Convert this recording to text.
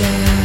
day